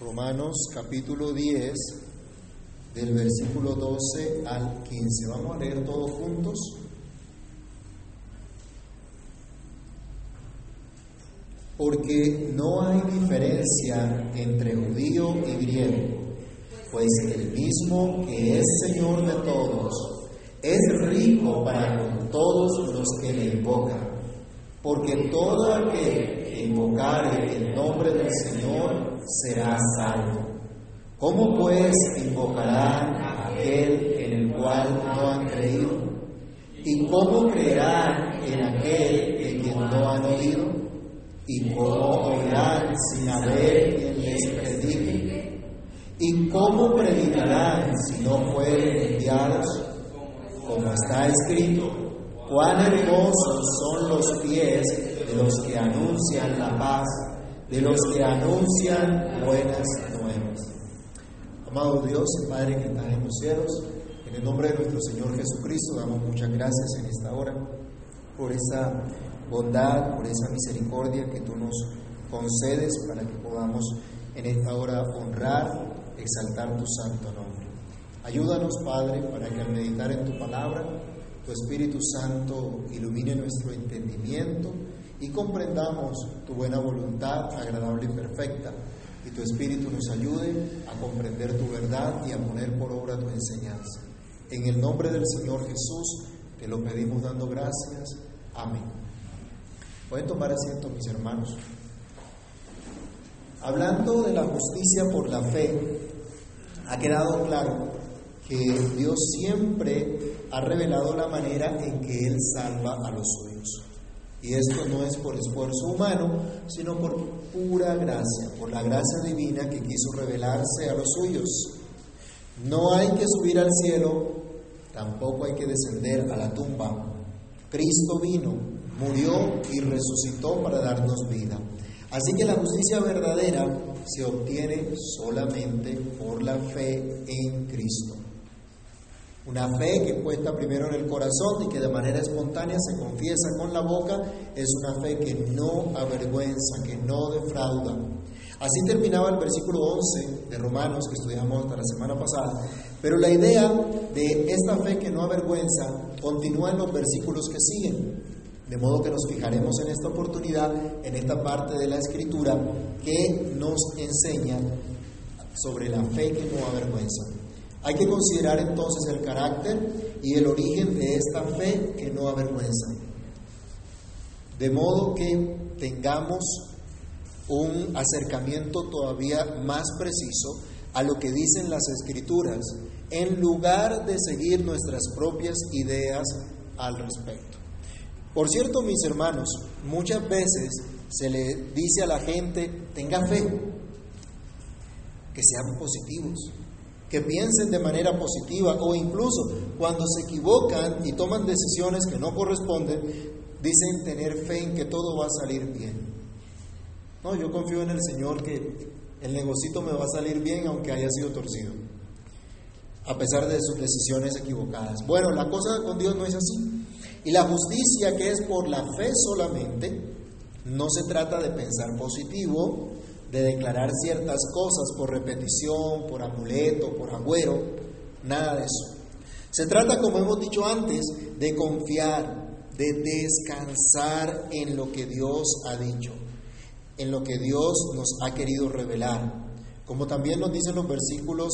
Romanos capítulo 10, del versículo 12 al 15. Vamos a leer todos juntos. Porque no hay diferencia entre judío y griego, pues el mismo que es Señor de todos, es rico para con todos los que le invocan. Porque todo aquel que invocare el nombre del Señor será salvo. ¿Cómo pues invocarán a aquel en el cual no han creído? ¿Y cómo creerán en aquel en quien no han oído? ¿Y cómo oirán sin haber quien les predique? ¿Y cómo predicarán si no fueren enviados? Como está escrito, cuán hermosos son los pies de los que anuncian la paz, de los que anuncian buenas nuevas. Amado Dios y Padre que estás en los cielos, en el nombre de nuestro Señor Jesucristo damos muchas gracias en esta hora por esa bondad, por esa misericordia que tú nos concedes para que podamos en esta hora honrar, exaltar tu santo nombre. Ayúdanos, Padre, para que al meditar en tu palabra, tu Espíritu Santo ilumine nuestro entendimiento y comprendamos tu buena voluntad, agradable y perfecta, y tu Espíritu nos ayude a comprender tu verdad y a poner por obra tu enseñanza. En el nombre del Señor Jesús te lo pedimos dando gracias. Amén. Pueden tomar asiento, mis hermanos. Hablando de la justicia por la fe, ha quedado claro que Dios siempre ha revelado la manera en que Él salva a los suyos. Y esto no es por esfuerzo humano, sino por pura gracia, por la gracia divina que quiso revelarse a los suyos. No hay que subir al cielo, tampoco hay que descender a la tumba. Cristo vino, murió y resucitó para darnos vida. Así que la justicia verdadera se obtiene solamente por la fe en Cristo. Una fe que puesta primero en el corazón y que de manera espontánea se confiesa con la boca es una fe que no avergüenza, que no defrauda. Así terminaba el versículo 11 de Romanos que estudiamos hasta la semana pasada. Pero la idea de esta fe que no avergüenza continúa en los versículos que siguen. De modo que nos fijaremos en esta oportunidad, en esta parte de la escritura que nos enseña sobre la fe que no avergüenza. Hay que considerar entonces el carácter y el origen de esta fe que no avergüenza. De modo que tengamos un acercamiento todavía más preciso a lo que dicen las escrituras, en lugar de seguir nuestras propias ideas al respecto. Por cierto, mis hermanos, muchas veces se le dice a la gente, tenga fe, que sean positivos, que piensen de manera positiva o incluso cuando se equivocan y toman decisiones que no corresponden, dicen tener fe en que todo va a salir bien. No, yo confío en el Señor que el negocito me va a salir bien aunque haya sido torcido, a pesar de sus decisiones equivocadas. Bueno, la cosa con Dios no es así. Y la justicia que es por la fe solamente, no se trata de pensar positivo, de declarar ciertas cosas por repetición, por amuleto, por agüero, nada de eso. Se trata, como hemos dicho antes, de confiar, de descansar en lo que Dios ha dicho, en lo que Dios nos ha querido revelar, como también nos dicen los versículos,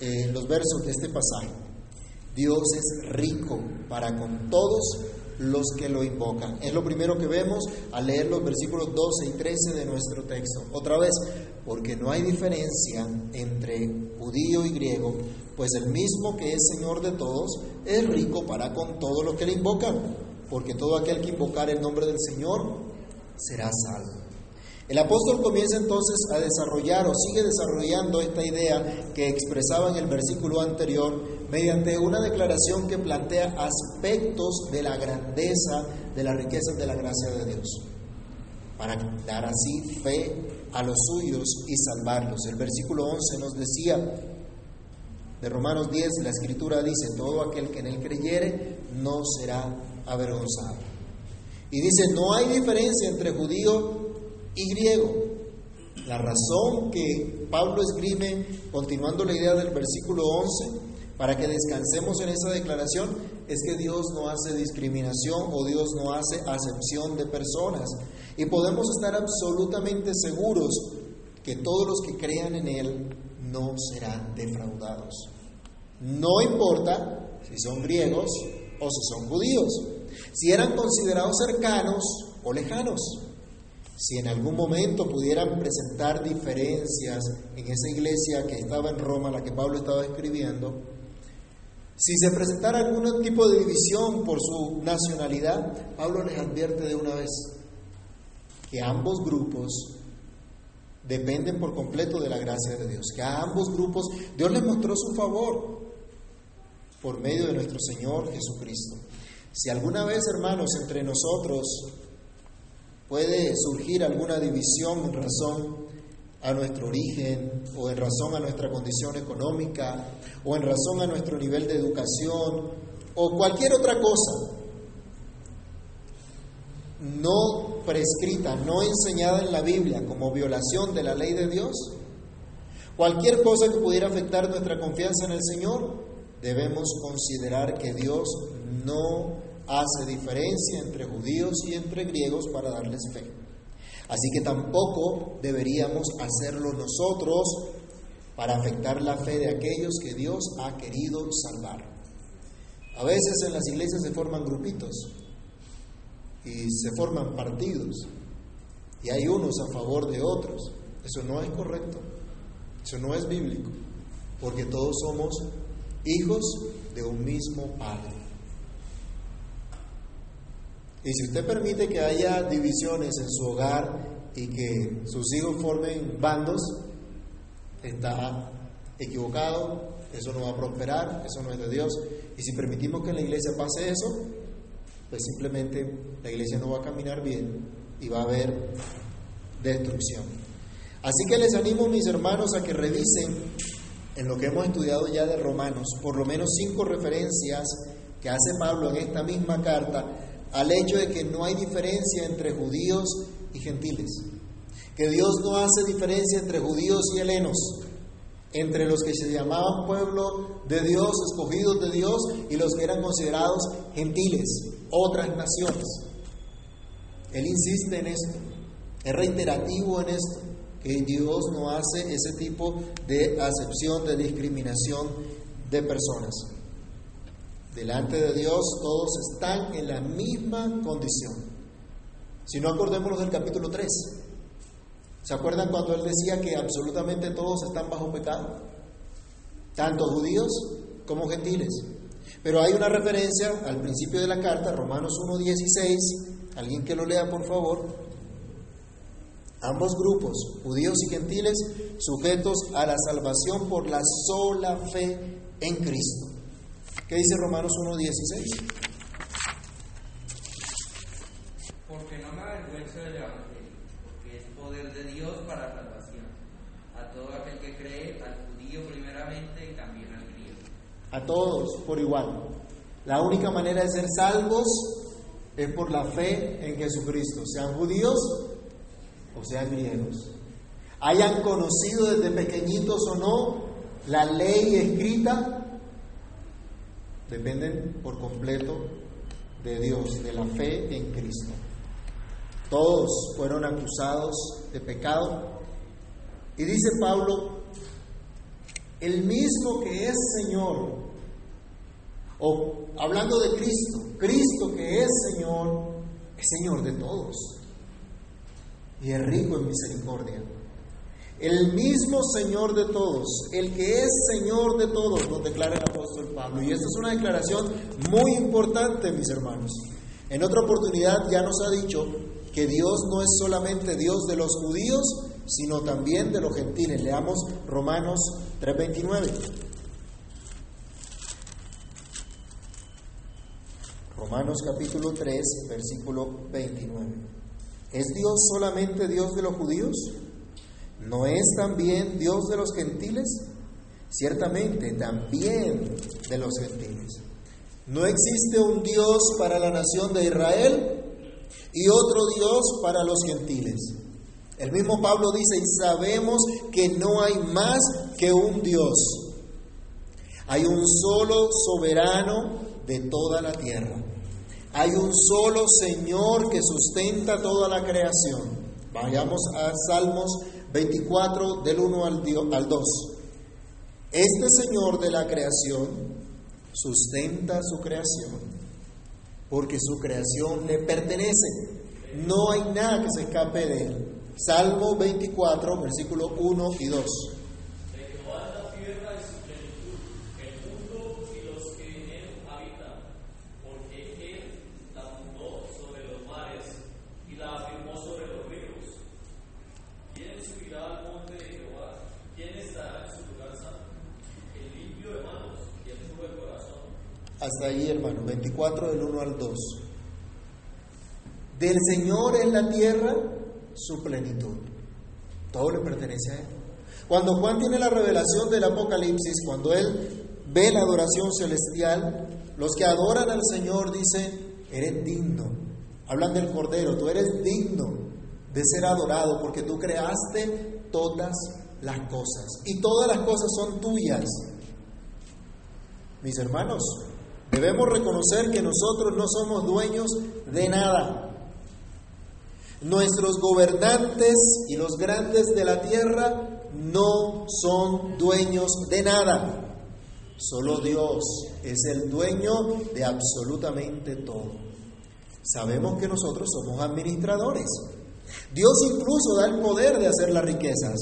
eh, los versos de este pasaje. Dios es rico para con todos los que lo invocan. Es lo primero que vemos al leer los versículos 12 y 13 de nuestro texto. Otra vez, porque no hay diferencia entre judío y griego, pues el mismo que es Señor de todos es rico para con todos los que le invocan, porque todo aquel que invocar el nombre del Señor será salvo. El apóstol comienza entonces a desarrollar o sigue desarrollando esta idea que expresaba en el versículo anterior mediante una declaración que plantea aspectos de la grandeza, de las riquezas de la gracia de Dios, para dar así fe a los suyos y salvarlos. El versículo 11 nos decía de Romanos 10, la escritura dice, todo aquel que en él creyere no será avergonzado. Y dice, no hay diferencia entre judío y griego. La razón que Pablo esgrime, continuando la idea del versículo 11, para que descansemos en esa declaración, es que Dios no hace discriminación o Dios no hace acepción de personas. Y podemos estar absolutamente seguros que todos los que crean en Él no serán defraudados. No importa si son griegos o si son judíos, si eran considerados cercanos o lejanos, si en algún momento pudieran presentar diferencias en esa iglesia que estaba en Roma, la que Pablo estaba escribiendo, si se presentara algún tipo de división por su nacionalidad, Pablo les advierte de una vez que ambos grupos dependen por completo de la gracia de Dios, que a ambos grupos Dios les mostró su favor por medio de nuestro Señor Jesucristo. Si alguna vez, hermanos, entre nosotros puede surgir alguna división en razón a nuestro origen o en razón a nuestra condición económica o en razón a nuestro nivel de educación o cualquier otra cosa no prescrita, no enseñada en la Biblia como violación de la ley de Dios, cualquier cosa que pudiera afectar nuestra confianza en el Señor, debemos considerar que Dios no hace diferencia entre judíos y entre griegos para darles fe. Así que tampoco deberíamos hacerlo nosotros para afectar la fe de aquellos que Dios ha querido salvar. A veces en las iglesias se forman grupitos y se forman partidos y hay unos a favor de otros. Eso no es correcto, eso no es bíblico, porque todos somos hijos de un mismo Padre. Y si usted permite que haya divisiones en su hogar y que sus hijos formen bandos, está equivocado, eso no va a prosperar, eso no es de Dios. Y si permitimos que en la iglesia pase eso, pues simplemente la iglesia no va a caminar bien y va a haber destrucción. Así que les animo, mis hermanos, a que revisen en lo que hemos estudiado ya de Romanos, por lo menos cinco referencias que hace Pablo en esta misma carta al hecho de que no hay diferencia entre judíos y gentiles, que Dios no hace diferencia entre judíos y helenos, entre los que se llamaban pueblo de Dios, escogidos de Dios, y los que eran considerados gentiles, otras naciones. Él insiste en esto, es reiterativo en esto, que Dios no hace ese tipo de acepción, de discriminación de personas. Delante de Dios todos están en la misma condición. Si no acordémonos del capítulo 3. ¿Se acuerdan cuando él decía que absolutamente todos están bajo pecado? Tanto judíos como gentiles. Pero hay una referencia al principio de la carta, Romanos 1.16, alguien que lo lea por favor. Ambos grupos, judíos y gentiles, sujetos a la salvación por la sola fe en Cristo. ¿Qué dice Romanos 1.16? Porque no me avergüenzo del Evangelio, porque es poder de Dios para salvación, a todo aquel que cree, al judío primeramente y también al griego. A todos por igual. La única manera de ser salvos es por la fe en Jesucristo, sean judíos o sean griegos. Hayan conocido desde pequeñitos o no la ley escrita, dependen por completo de Dios, de la fe en Cristo. Todos fueron acusados de pecado. Y dice Pablo, el mismo que es Señor, o hablando de Cristo, Cristo que es Señor, es Señor de todos. Y es rico en misericordia. El mismo Señor de todos, el que es Señor de todos, nos declara el apóstol Pablo. Y esta es una declaración muy importante, mis hermanos. En otra oportunidad ya nos ha dicho que Dios no es solamente Dios de los judíos, sino también de los gentiles. Leamos Romanos 3:29. Romanos capítulo 3, versículo 29. ¿Es Dios solamente Dios de los judíos? ¿No es también Dios de los gentiles? Ciertamente, también de los gentiles. No existe un Dios para la nación de Israel y otro Dios para los gentiles. El mismo Pablo dice, y sabemos que no hay más que un Dios. Hay un solo soberano de toda la tierra. Hay un solo Señor que sustenta toda la creación. Vayamos a Salmos 24 del 1 al 2. Este Señor de la creación sustenta su creación porque su creación le pertenece. No hay nada que se escape de él. Salmo 24, versículos 1 y 2. 24 del 1 al 2. Del Señor es la tierra su plenitud. Todo le pertenece a Él. Cuando Juan tiene la revelación del Apocalipsis, cuando él ve la adoración celestial, los que adoran al Señor dicen, eres digno. Hablan del Cordero, tú eres digno de ser adorado porque tú creaste todas las cosas y todas las cosas son tuyas. Mis hermanos, Debemos reconocer que nosotros no somos dueños de nada. Nuestros gobernantes y los grandes de la tierra no son dueños de nada. Solo Dios es el dueño de absolutamente todo. Sabemos que nosotros somos administradores. Dios incluso da el poder de hacer las riquezas,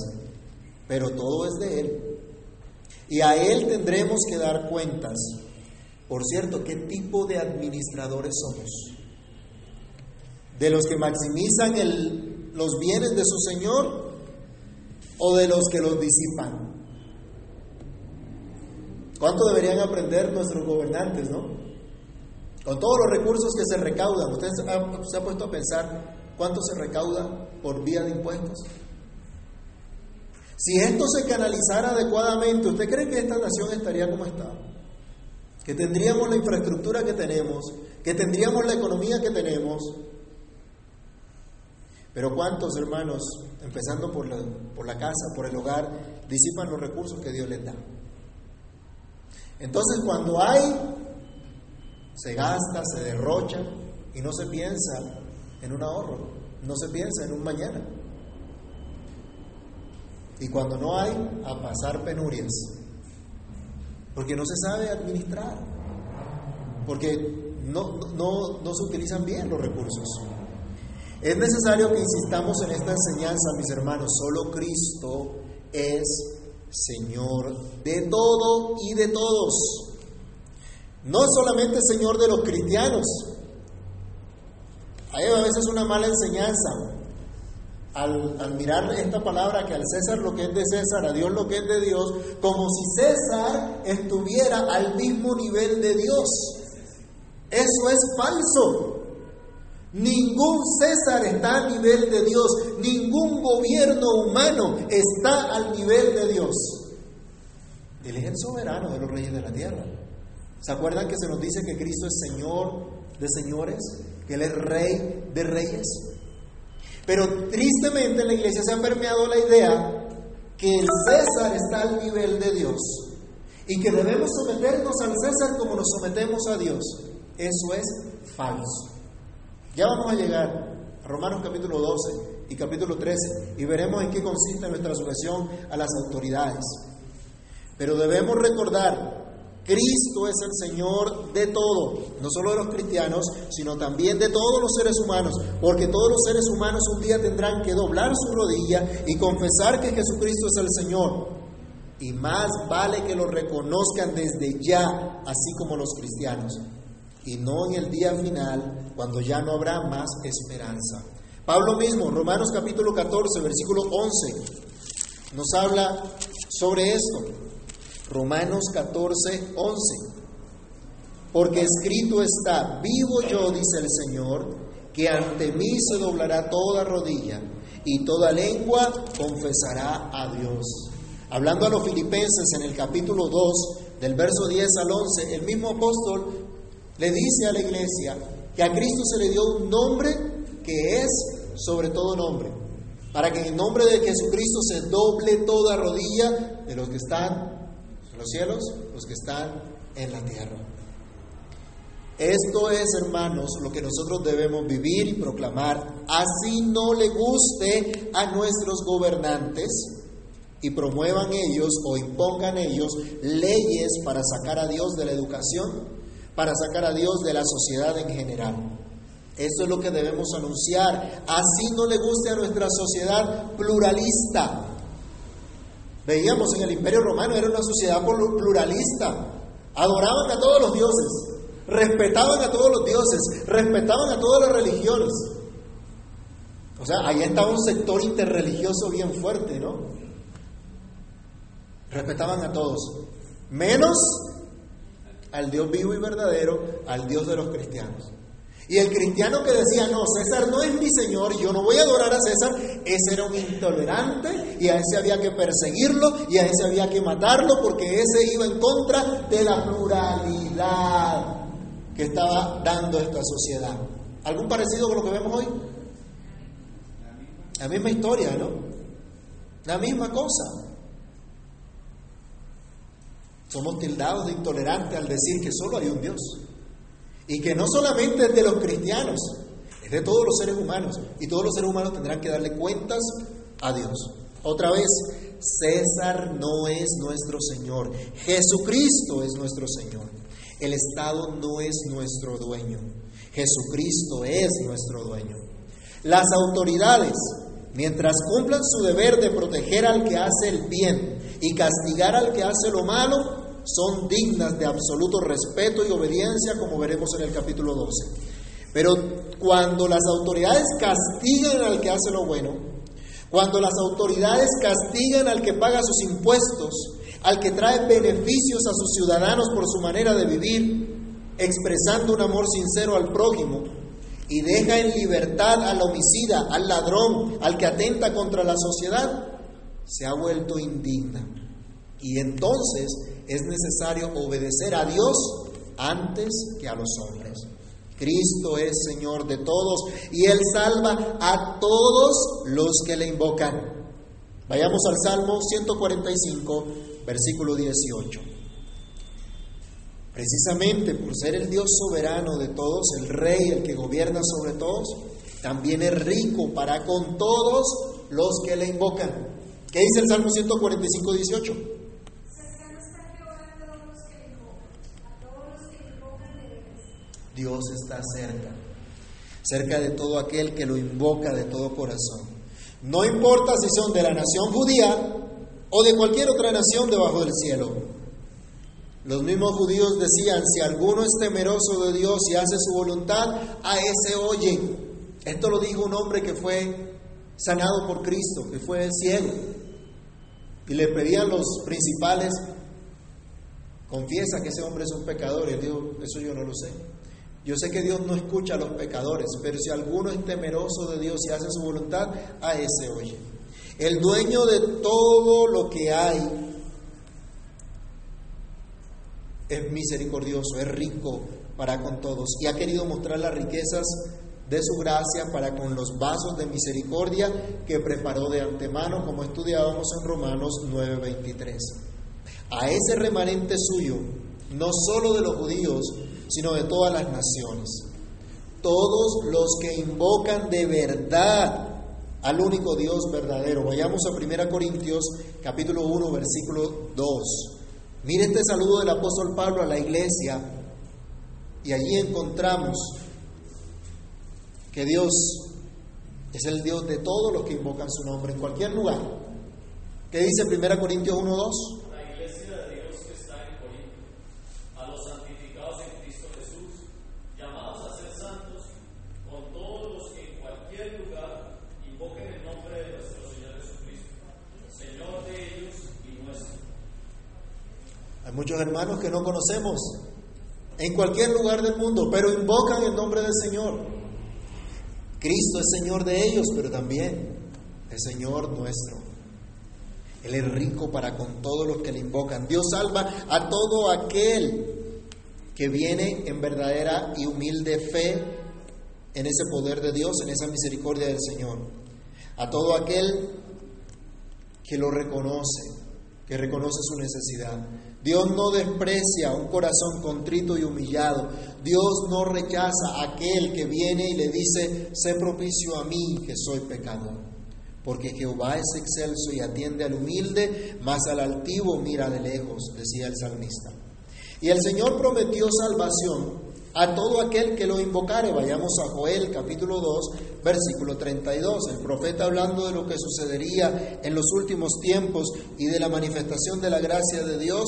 pero todo es de Él. Y a Él tendremos que dar cuentas. Por cierto, ¿qué tipo de administradores somos? ¿De los que maximizan los bienes de su Señor o de los que los disipan? ¿Cuánto deberían aprender nuestros gobernantes, no? Con todos los recursos que se recaudan, ¿usted se ha, puesto a pensar cuánto se recauda por vía de impuestos? Si esto se canalizara adecuadamente, ¿usted cree que esta nación estaría como está? Que tendríamos la infraestructura que tenemos, que tendríamos la economía que tenemos. Pero ¿cuántos hermanos, empezando por la, por la casa, por el hogar, disipan los recursos que Dios les da? Entonces cuando hay, se gasta, se derrocha y no se piensa en un ahorro, no se piensa en un mañana. Y cuando no hay, a pasar penurias porque no se sabe administrar, porque no, no, se utilizan bien los recursos. Es necesario que insistamos en esta enseñanza, mis hermanos, solo Cristo es Señor de todo y de todos. No solamente Señor de los cristianos. Hay a veces una mala enseñanza al, mirar esta palabra que al César lo que es de César, a Dios lo que es de Dios, como si César estuviera al mismo nivel de Dios. Eso es falso. Ningún César está al nivel de Dios, ningún gobierno humano está al nivel de Dios. Él es el soberano de los reyes de la tierra. ¿Se acuerdan que se nos dice que Cristo es Señor de señores? Que Él es Rey de reyes. Pero tristemente en la iglesia se ha permeado la idea que el César está al nivel de Dios y que debemos someternos al César como nos sometemos a Dios. Eso es falso. Ya vamos a llegar a Romanos capítulo 12 y capítulo 13 y veremos en qué consiste nuestra sujeción a las autoridades. Pero debemos recordar Cristo es el Señor de todo, no solo de los cristianos, sino también de todos los seres humanos, porque todos los seres humanos un día tendrán que doblar su rodilla y confesar que Jesucristo es el Señor. Y más vale que lo reconozcan desde ya, así como los cristianos, y no en el día final, cuando ya no habrá más esperanza. Pablo mismo, Romanos capítulo 14, versículo 11, nos habla sobre esto. Romanos 14, 11. Porque escrito está, vivo yo, dice el Señor, que ante mí se doblará toda rodilla y toda lengua confesará a Dios. Hablando a los filipenses en el capítulo 2, del verso 10 al 11, el mismo apóstol le dice a la iglesia que a Cristo se le dio un nombre que es sobre todo nombre. para que en el nombre de Jesucristo se doble toda rodilla de los que están los cielos, los que están en la tierra. Esto es, hermanos, lo que nosotros debemos vivir y proclamar. Así no le guste a nuestros gobernantes y promuevan ellos o impongan ellos leyes para sacar a Dios de la educación, para sacar a Dios de la sociedad en general. Eso es lo que debemos anunciar. Así no le guste a nuestra sociedad pluralista. Veíamos en el Imperio Romano, era una sociedad pluralista. Adoraban a todos los dioses respetaban a todos los dioses, respetaban a todas las religiones. O sea, ahí estaba un sector interreligioso bien fuerte, ¿no? Respetaban a todos, menos al Dios vivo y verdadero, al Dios de los cristianos. Y el cristiano que decía, no, César no es mi Señor, yo no voy a adorar a César, ese era un intolerante y a ese había que perseguirlo y a ese había que matarlo porque ese iba en contra de la pluralidad que estaba dando esta sociedad. ¿Algún parecido con lo que vemos hoy? La misma historia, ¿no? La misma cosa. Somos tildados de intolerantes al decir que solo hay un Dios. Y que no solamente es de los cristianos, es de todos los seres humanos. Y todos los seres humanos tendrán que darle cuentas a Dios. Otra vez, César no es nuestro Señor. Jesucristo es nuestro Señor. El Estado no es nuestro dueño. Jesucristo es nuestro dueño. Las autoridades, mientras cumplan su deber de proteger al que hace el bien y castigar al que hace lo malo, son dignas de absoluto respeto y obediencia, como veremos en el capítulo 12. Pero cuando las autoridades castigan al que hace lo bueno, cuando las autoridades castigan al que paga sus impuestos, al que trae beneficios a sus ciudadanos por su manera de vivir, expresando un amor sincero al prójimo, y deja en libertad al homicida, al ladrón, al que atenta contra la sociedad, se ha vuelto indigna. Y entonces es necesario obedecer a Dios antes que a los hombres. Cristo es Señor de todos y Él salva a todos los que le invocan. Vayamos al Salmo 145, versículo 18. Precisamente por ser el Dios soberano de todos, el Rey, el que gobierna sobre todos, también es rico para con todos los que le invocan. ¿Qué dice el Salmo 145, 18? Dios está cerca, cerca de todo aquel que lo invoca de todo corazón. No importa si son de la nación judía o de cualquier otra nación debajo del cielo. Los mismos judíos decían, si alguno es temeroso de Dios y hace su voluntad, a ese oye. Esto lo dijo un hombre que fue sanado por Cristo, que fue ciego. Y le pedían los principales, confiesa que ese hombre es un pecador. Y él dijo, eso yo no lo sé. Yo sé que Dios no escucha a los pecadores, pero si alguno es temeroso de Dios y hace su voluntad, a ese oye. El dueño de todo lo que hay es misericordioso, es rico para con todos y ha querido mostrar las riquezas de su gracia para con los vasos de misericordia que preparó de antemano, como estudiábamos en Romanos 9:23. A ese remanente suyo, no solo de los judíos, sino de todas las naciones. Todos los que invocan de verdad al único Dios verdadero. Vayamos a 1 Corintios capítulo 1 versículo 2. Mire este saludo del apóstol Pablo a la iglesia y allí encontramos que Dios es el Dios de todos los que invocan su nombre en cualquier lugar. ¿Qué dice 1 Corintios 1, 2? Muchos hermanos que no conocemos en cualquier lugar del mundo, pero invocan el nombre del Señor. Cristo es Señor de ellos, pero también es Señor nuestro. Él es rico para con todos los que le invocan. Dios salva a todo aquel que viene en verdadera y humilde fe en ese poder de Dios, en esa misericordia del Señor. a todo aquel que lo reconoce, que reconoce su necesidad. Dios no desprecia un corazón contrito y humillado. Dios no rechaza a aquel que viene y le dice, sé propicio a mí que soy pecador. Porque Jehová es excelso y atiende al humilde, mas al altivo mira de lejos, decía el salmista. Y el Señor prometió salvación a todo aquel que lo invocare. Vayamos a Joel capítulo 2, versículo 32. El profeta hablando de lo que sucedería en los últimos tiempos y de la manifestación de la gracia de Dios,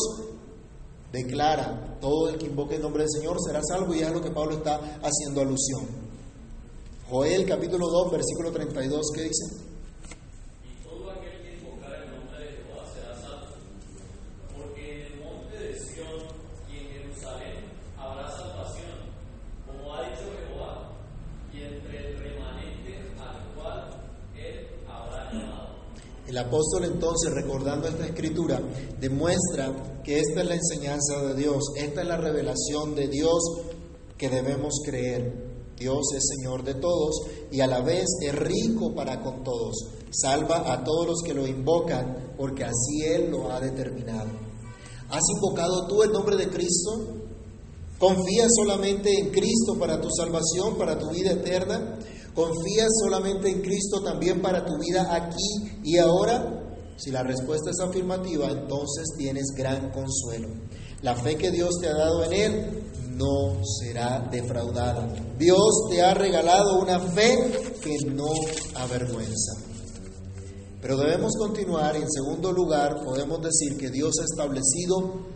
declara, todo el que invoque el nombre del Señor será salvo y es a lo que Pablo está haciendo alusión. Joel capítulo 2, versículo 32, ¿qué dice? Apóstol entonces, recordando esta escritura, demuestra que esta es la enseñanza de Dios, esta es la revelación de Dios que debemos creer. Dios es Señor de todos y a la vez es rico para con todos. Salva a todos los que lo invocan porque así Él lo ha determinado. ¿Has invocado tú el nombre de Cristo? ¿Confías solamente en Cristo para tu salvación, para tu vida eterna? ¿Confías solamente en Cristo también para tu vida aquí y ahora? Si la respuesta es afirmativa, entonces tienes gran consuelo. La fe que Dios te ha dado en Él no será defraudada. Dios te ha regalado una fe que no avergüenza. Pero debemos continuar. En segundo lugar, podemos decir que Dios ha establecido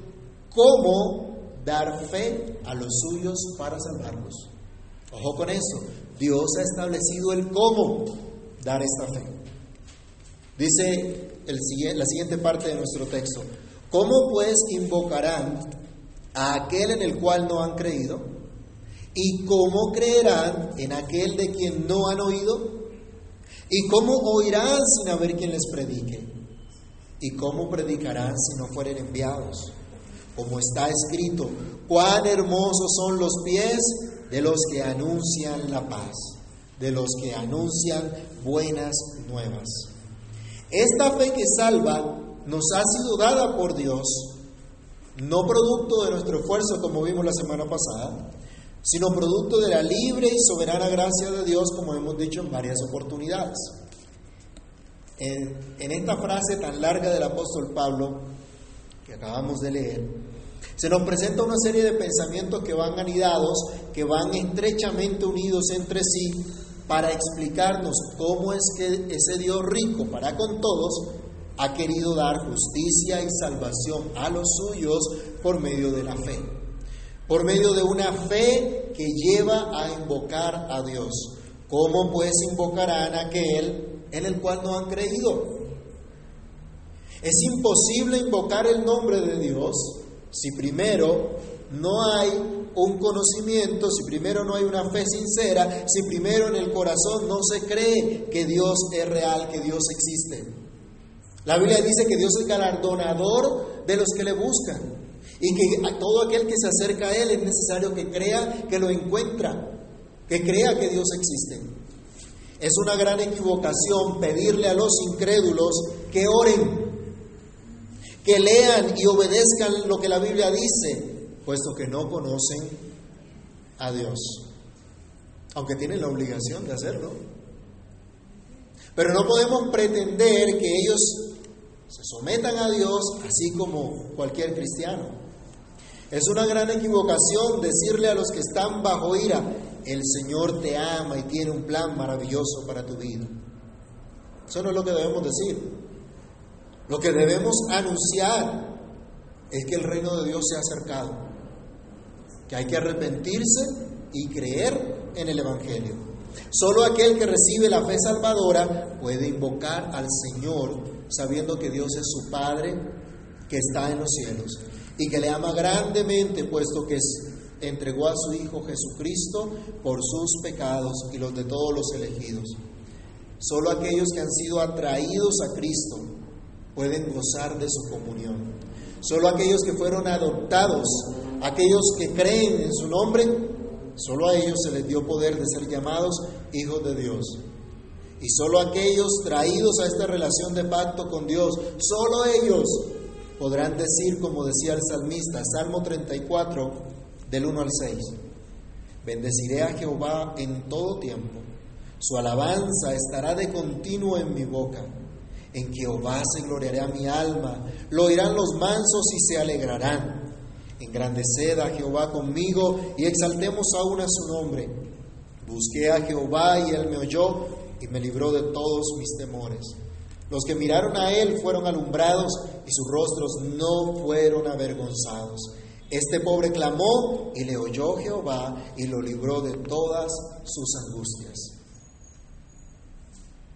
cómo dar fe a los suyos para salvarlos. Ojo con eso. Dios ha establecido el cómo dar esta fe. Dice la siguiente parte de nuestro texto. ¿Cómo pues invocarán a aquel en el cual no han creído? ¿Y cómo creerán en aquel de quien no han oído? ¿Y cómo oirán sin haber quien les predique? ¿Y cómo predicarán si no fueren enviados? Como está escrito, cuán hermosos son los pies de los que anuncian la paz, de los que anuncian buenas nuevas. Esta fe que salva nos ha sido dada por Dios, no producto de nuestro esfuerzo como vimos la semana pasada, sino producto de la libre y soberana gracia de Dios, como hemos dicho en varias oportunidades. En, esta frase tan larga del apóstol Pablo, que acabamos de leer, se nos presenta una serie de pensamientos que van anidados, que van estrechamente unidos entre sí para explicarnos cómo es que ese Dios rico para con todos ha querido dar justicia y salvación a los suyos por medio de la fe. Por medio de una fe que lleva a invocar a Dios. ¿Cómo pues invocarán a aquel en el cual no han creído? Es imposible invocar el nombre de Dios si primero no hay un conocimiento, si primero no hay una fe sincera, si primero en el corazón no se cree que Dios es real, que Dios existe. La Biblia dice que Dios es galardonador de los que le buscan y que a todo aquel que se acerca a Él es necesario que crea que lo encuentra, que crea que Dios existe. Es una gran equivocación pedirle a los incrédulos que oren que lean y obedezcan lo que la Biblia dice, puesto que no conocen a Dios, aunque tienen la obligación de hacerlo. Pero no podemos pretender que ellos se sometan a Dios así como cualquier cristiano. Es una gran equivocación decirle a los que están bajo ira, el Señor te ama y tiene un plan maravilloso para tu vida. Eso no es lo que debemos decir. Lo que debemos anunciar es que el reino de Dios se ha acercado, que hay que arrepentirse y creer en el Evangelio. Solo aquel que recibe la fe salvadora puede invocar al Señor sabiendo que Dios es su Padre que está en los cielos y que le ama grandemente puesto que entregó a su Hijo Jesucristo por sus pecados y los de todos los elegidos. Solo aquellos que han sido atraídos a Cristo pueden gozar de su comunión. Solo aquellos que fueron adoptados, aquellos que creen en su nombre, solo a ellos se les dio poder de ser llamados hijos de Dios. Y solo aquellos traídos a esta relación de pacto con Dios, solo ellos podrán decir, como decía el salmista, Salmo 34, del 1 al 6, bendeciré a Jehová en todo tiempo, su alabanza estará de continuo en mi boca. En Jehová se gloriará mi alma, lo oirán los mansos y se alegrarán. Engrandeced a Jehová conmigo y exaltemos aún a su nombre. Busqué a Jehová y él me oyó y me libró de todos mis temores. Los que miraron a él fueron alumbrados y sus rostros no fueron avergonzados. Este pobre clamó y le oyó Jehová y lo libró de todas sus angustias.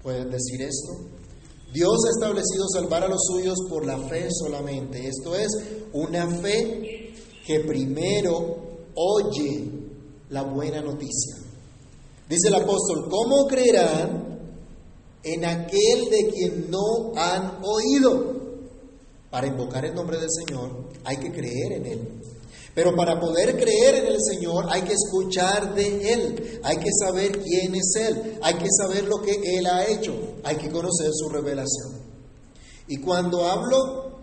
¿Pueden decir esto? Dios ha establecido salvar a los suyos por la fe solamente. Esto es una fe que primero oye la buena noticia. Dice el apóstol, ¿cómo creerán en aquel de quien no han oído? Para invocar el nombre del Señor hay que creer en Él. Pero para poder creer en el Señor hay que escuchar de Él, hay que saber quién es Él, hay que saber lo que Él ha hecho, hay que conocer su revelación. Y cuando hablo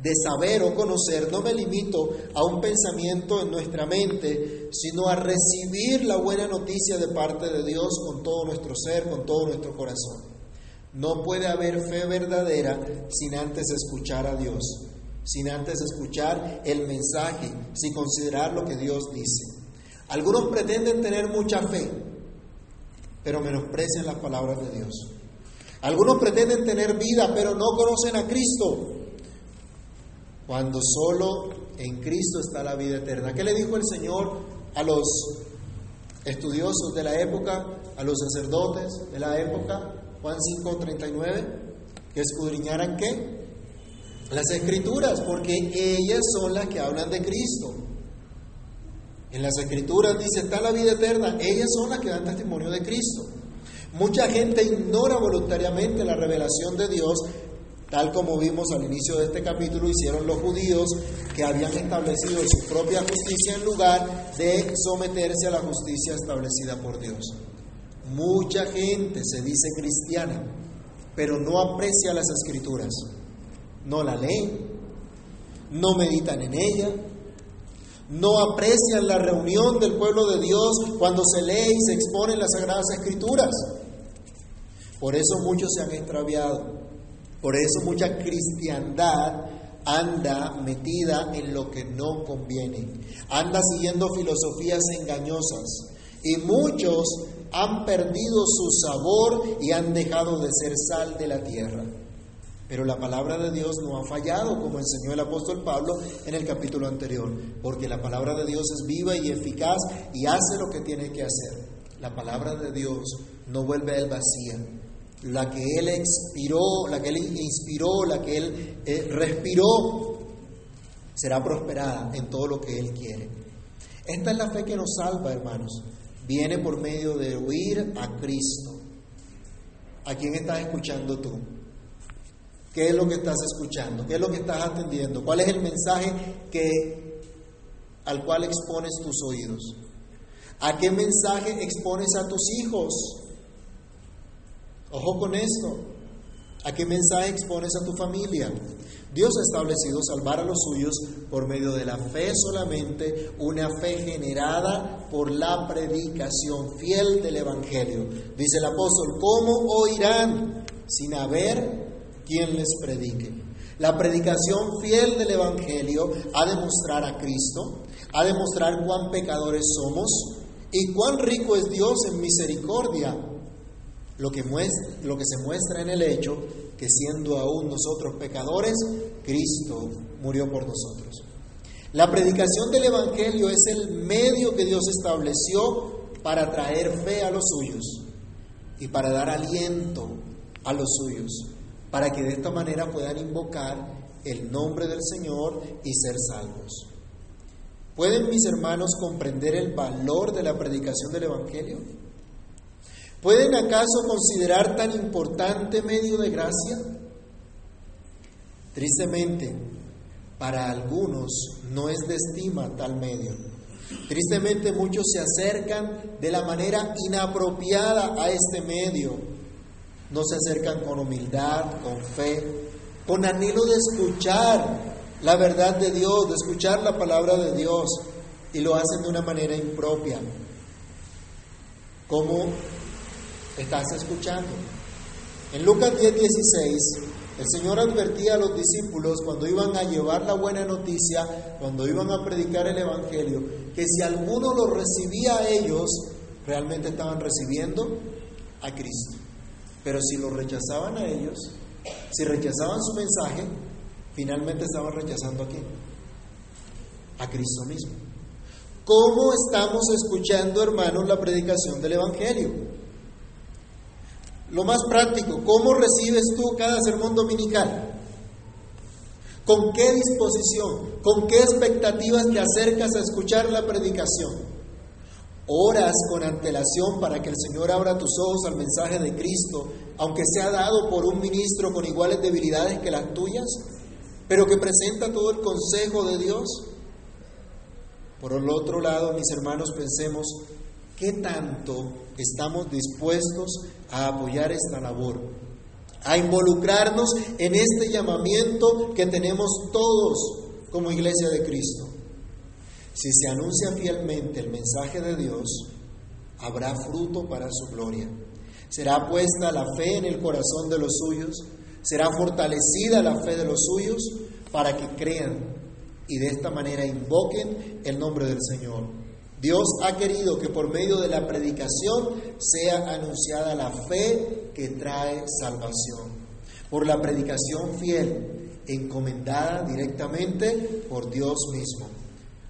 de saber o conocer, no me limito a un pensamiento en nuestra mente, sino a recibir la buena noticia de parte de Dios con todo nuestro ser, con todo nuestro corazón. No puede haber fe verdadera sin antes escuchar a Dios sin antes escuchar el mensaje, sin considerar lo que Dios dice. Algunos pretenden tener mucha fe, pero menosprecian las palabras de Dios. Algunos pretenden tener vida, pero no conocen a Cristo, cuando solo en Cristo está la vida eterna. ¿Qué le dijo el Señor a los estudiosos de la época, a los sacerdotes de la época? Juan 5:39, que escudriñaran qué? Las escrituras, porque ellas son las que hablan de Cristo. En las escrituras dice, está la vida eterna, ellas son las que dan testimonio de Cristo. Mucha gente ignora voluntariamente la revelación de Dios, tal como vimos al inicio de este capítulo, hicieron los judíos que habían establecido su propia justicia en lugar de someterse a la justicia establecida por Dios. Mucha gente se dice cristiana, pero no aprecia las escrituras no la leen, no meditan en ella, no aprecian la reunión del pueblo de Dios cuando se lee y se exponen las sagradas escrituras. Por eso muchos se han extraviado, por eso mucha cristiandad anda metida en lo que no conviene, anda siguiendo filosofías engañosas y muchos han perdido su sabor y han dejado de ser sal de la tierra. Pero la palabra de Dios no ha fallado, como enseñó el apóstol Pablo en el capítulo anterior, porque la palabra de Dios es viva y eficaz y hace lo que tiene que hacer. La palabra de Dios no vuelve a él vacía. La que él expiró, la que él inspiró, la que él eh, respiró, será prosperada en todo lo que él quiere. Esta es la fe que nos salva, hermanos. Viene por medio de oír a Cristo. ¿A quién estás escuchando tú? ¿Qué es lo que estás escuchando? ¿Qué es lo que estás atendiendo? ¿Cuál es el mensaje que, al cual expones tus oídos? ¿A qué mensaje expones a tus hijos? Ojo con esto. ¿A qué mensaje expones a tu familia? Dios ha establecido salvar a los suyos por medio de la fe solamente, una fe generada por la predicación fiel del Evangelio. Dice el apóstol, ¿cómo oirán sin haber quien les predique. La predicación fiel del Evangelio ha de mostrar a Cristo, ha de mostrar cuán pecadores somos y cuán rico es Dios en misericordia. Lo que, lo que se muestra en el hecho que siendo aún nosotros pecadores, Cristo murió por nosotros. La predicación del Evangelio es el medio que Dios estableció para traer fe a los suyos y para dar aliento a los suyos para que de esta manera puedan invocar el nombre del Señor y ser salvos. ¿Pueden mis hermanos comprender el valor de la predicación del Evangelio? ¿Pueden acaso considerar tan importante medio de gracia? Tristemente, para algunos no es de estima tal medio. Tristemente muchos se acercan de la manera inapropiada a este medio no se acercan con humildad, con fe, con anhelo de escuchar la verdad de Dios, de escuchar la palabra de Dios, y lo hacen de una manera impropia. ¿Cómo estás escuchando? En Lucas 10, 16, el Señor advertía a los discípulos cuando iban a llevar la buena noticia, cuando iban a predicar el Evangelio, que si alguno lo recibía a ellos, realmente estaban recibiendo a Cristo. Pero si lo rechazaban a ellos, si rechazaban su mensaje, finalmente estaban rechazando a quién? A Cristo mismo. ¿Cómo estamos escuchando, hermanos, la predicación del Evangelio? Lo más práctico, ¿cómo recibes tú cada sermón dominical? ¿Con qué disposición? ¿Con qué expectativas te acercas a escuchar la predicación? Oras con antelación para que el Señor abra tus ojos al mensaje de Cristo, aunque sea dado por un ministro con iguales debilidades que las tuyas, pero que presenta todo el consejo de Dios. Por el otro lado, mis hermanos, pensemos qué tanto estamos dispuestos a apoyar esta labor, a involucrarnos en este llamamiento que tenemos todos como iglesia de Cristo. Si se anuncia fielmente el mensaje de Dios, habrá fruto para su gloria. Será puesta la fe en el corazón de los suyos, será fortalecida la fe de los suyos para que crean y de esta manera invoquen el nombre del Señor. Dios ha querido que por medio de la predicación sea anunciada la fe que trae salvación. Por la predicación fiel, encomendada directamente por Dios mismo.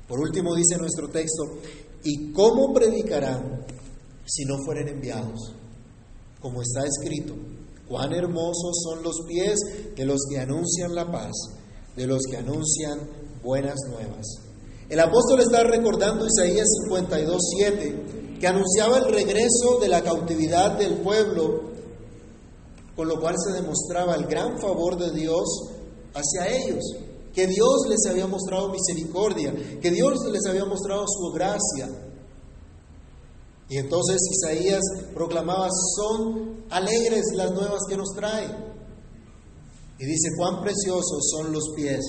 Por último dice nuestro texto, ¿y cómo predicarán si no fueren enviados? Como está escrito, cuán hermosos son los pies de los que anuncian la paz, de los que anuncian buenas nuevas. El apóstol está recordando Isaías 52, 7, que anunciaba el regreso de la cautividad del pueblo, con lo cual se demostraba el gran favor de Dios hacia ellos que Dios les había mostrado misericordia, que Dios les había mostrado su gracia. Y entonces Isaías proclamaba, son alegres las nuevas que nos trae. Y dice, cuán preciosos son los pies.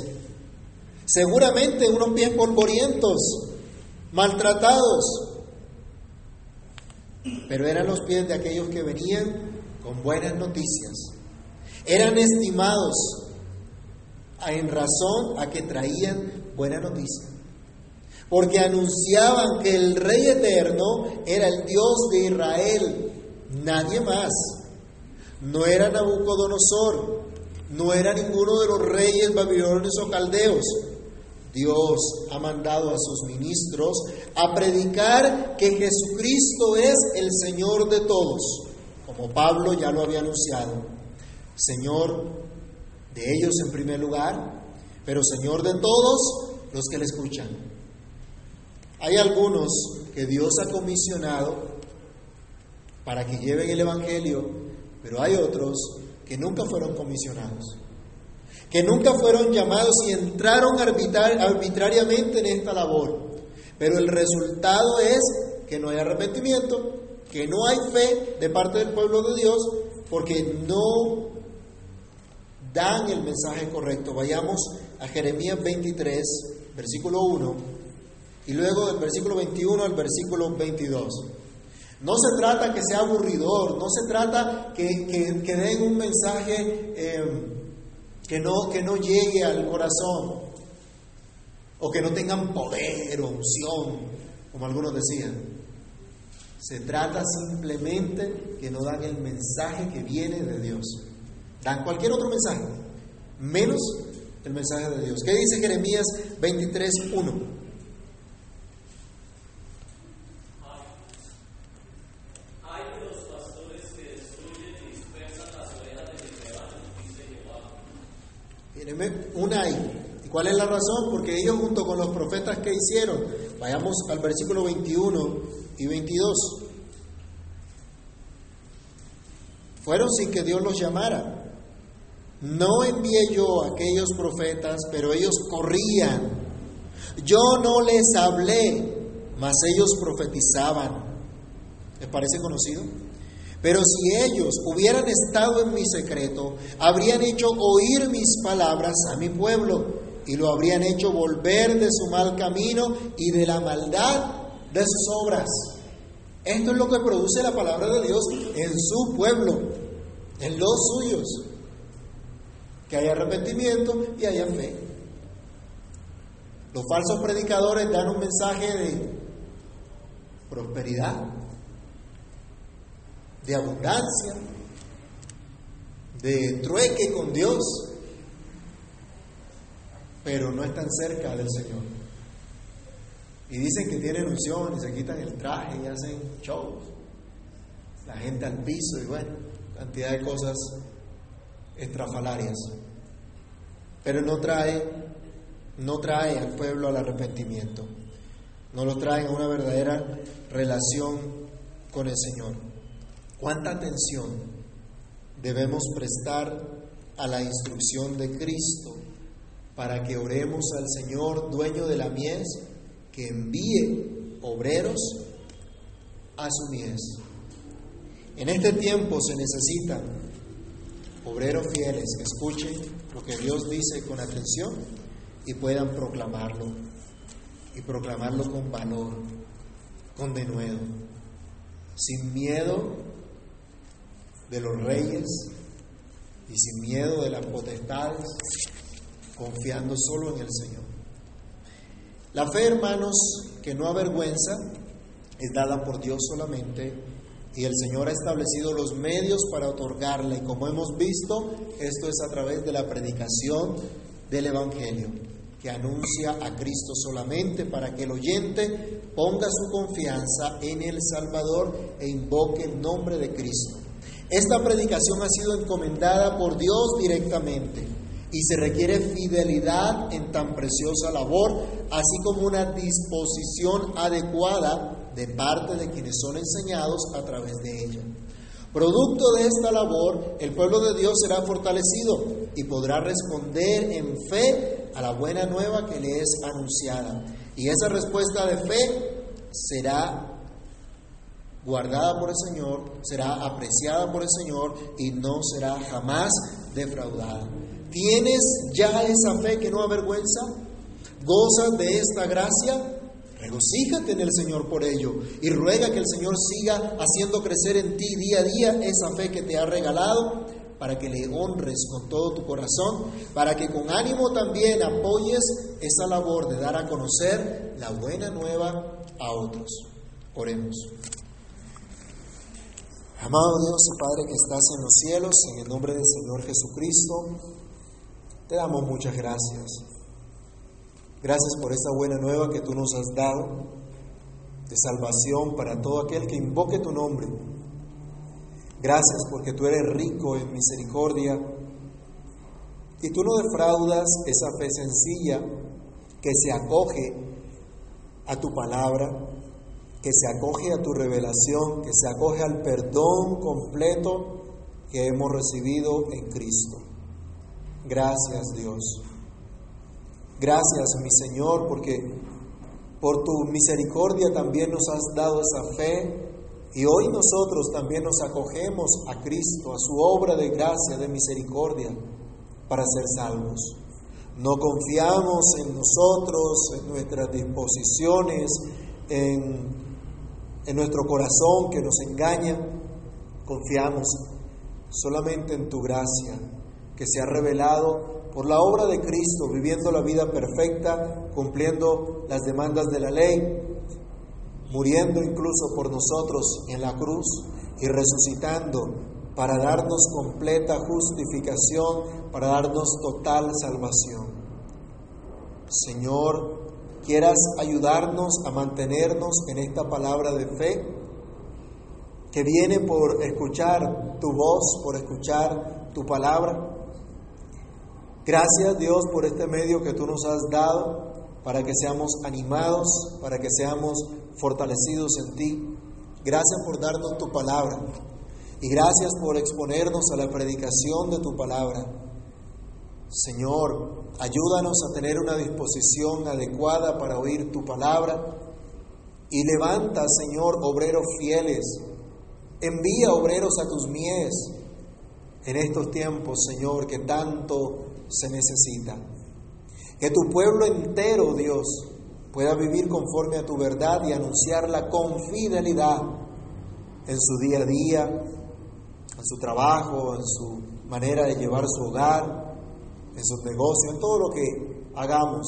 Seguramente unos pies polvorientos, maltratados, pero eran los pies de aquellos que venían con buenas noticias. Eran estimados, en razón a que traían buena noticia. Porque anunciaban que el Rey eterno era el Dios de Israel, nadie más. No era Nabucodonosor, no era ninguno de los reyes babilonios o caldeos. Dios ha mandado a sus ministros a predicar que Jesucristo es el Señor de todos, como Pablo ya lo había anunciado. Señor de ellos en primer lugar, pero Señor de todos los que le escuchan. Hay algunos que Dios ha comisionado para que lleven el Evangelio, pero hay otros que nunca fueron comisionados, que nunca fueron llamados y entraron arbitrariamente en esta labor. Pero el resultado es que no hay arrepentimiento, que no hay fe de parte del pueblo de Dios, porque no dan el mensaje correcto. Vayamos a Jeremías 23, versículo 1, y luego del versículo 21 al versículo 22. No se trata que sea aburridor, no se trata que, que, den un mensaje eh, que, no, que no llegue al corazón, o que no tengan poder o unción, como algunos decían. Se trata simplemente que no dan el mensaje que viene de Dios. Dan cualquier otro mensaje, menos el mensaje de Dios. ¿Qué dice Jeremías 23, 1? Una ahí. ¿Y cuál es la razón? Porque ellos junto con los profetas que hicieron, vayamos al versículo 21 y 22, fueron sin que Dios los llamara. No envié yo a aquellos profetas, pero ellos corrían. Yo no les hablé, mas ellos profetizaban. ¿Les parece conocido? Pero si ellos hubieran estado en mi secreto, habrían hecho oír mis palabras a mi pueblo y lo habrían hecho volver de su mal camino y de la maldad de sus obras. Esto es lo que produce la palabra de Dios en su pueblo, en los suyos. Que haya arrepentimiento y haya fe. Los falsos predicadores dan un mensaje de prosperidad, de abundancia, de trueque con Dios, pero no están cerca del Señor. Y dicen que tienen unción y se quitan el traje y hacen shows. La gente al piso y bueno, cantidad de cosas estrafalarias. Pero no trae, no trae al pueblo al arrepentimiento. No lo traen a una verdadera relación con el Señor. ¿Cuánta atención debemos prestar a la instrucción de Cristo para que oremos al Señor, dueño de la mies, que envíe obreros a su mies? En este tiempo se necesitan obreros fieles que escuchen lo que Dios dice con atención y puedan proclamarlo, y proclamarlo con valor, con denuedo, sin miedo de los reyes y sin miedo de las potestades, confiando solo en el Señor. La fe, hermanos, que no avergüenza, es dada por Dios solamente y el Señor ha establecido los medios para otorgarla y como hemos visto, esto es a través de la predicación del Evangelio, que anuncia a Cristo solamente para que el oyente ponga su confianza en el Salvador e invoque el nombre de Cristo. Esta predicación ha sido encomendada por Dios directamente y se requiere fidelidad en tan preciosa labor, así como una disposición adecuada de parte de quienes son enseñados a través de ella. Producto de esta labor, el pueblo de Dios será fortalecido y podrá responder en fe a la buena nueva que le es anunciada. Y esa respuesta de fe será guardada por el Señor, será apreciada por el Señor y no será jamás defraudada. ¿Tienes ya esa fe que no avergüenza? ¿Gozas de esta gracia? Regocíjate en el Señor por ello y ruega que el Señor siga haciendo crecer en ti día a día esa fe que te ha regalado para que le honres con todo tu corazón, para que con ánimo también apoyes esa labor de dar a conocer la buena nueva a otros. Oremos. Amado Dios y Padre que estás en los cielos, en el nombre del Señor Jesucristo, te damos muchas gracias. Gracias por esta buena nueva que tú nos has dado de salvación para todo aquel que invoque tu nombre. Gracias porque tú eres rico en misericordia y tú no defraudas esa fe sencilla que se acoge a tu palabra que se acoge a tu revelación, que se acoge al perdón completo que hemos recibido en Cristo. Gracias Dios. Gracias mi Señor porque por tu misericordia también nos has dado esa fe y hoy nosotros también nos acogemos a Cristo, a su obra de gracia, de misericordia, para ser salvos. No confiamos en nosotros, en nuestras disposiciones, en en nuestro corazón que nos engaña, confiamos solamente en tu gracia que se ha revelado por la obra de Cristo, viviendo la vida perfecta, cumpliendo las demandas de la ley, muriendo incluso por nosotros en la cruz y resucitando para darnos completa justificación, para darnos total salvación. Señor, quieras ayudarnos a mantenernos en esta palabra de fe que viene por escuchar tu voz, por escuchar tu palabra. Gracias Dios por este medio que tú nos has dado para que seamos animados, para que seamos fortalecidos en ti. Gracias por darnos tu palabra y gracias por exponernos a la predicación de tu palabra. Señor, ayúdanos a tener una disposición adecuada para oír tu palabra y levanta, Señor, obreros fieles Envía obreros a tus mies en estos tiempos, Señor, que tanto se necesita. Que tu pueblo entero, Dios, pueda vivir conforme a tu verdad y anunciarla con fidelidad en su día a día, en su trabajo, en su manera de llevar su hogar, en sus negocios, en todo lo que hagamos.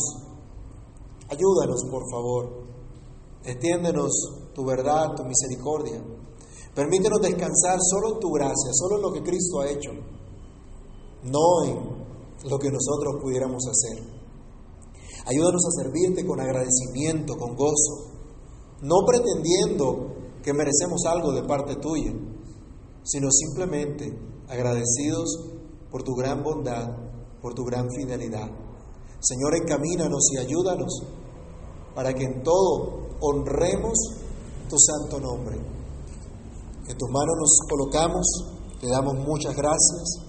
Ayúdanos, por favor. Extiéndenos tu verdad, tu misericordia. Permítenos descansar solo en tu gracia, solo en lo que Cristo ha hecho, no en lo que nosotros pudiéramos hacer. Ayúdanos a servirte con agradecimiento, con gozo, no pretendiendo que merecemos algo de parte tuya, sino simplemente agradecidos por tu gran bondad, por tu gran fidelidad. Señor, encamínanos y ayúdanos para que en todo honremos tu santo nombre. En tus manos nos colocamos, te damos muchas gracias.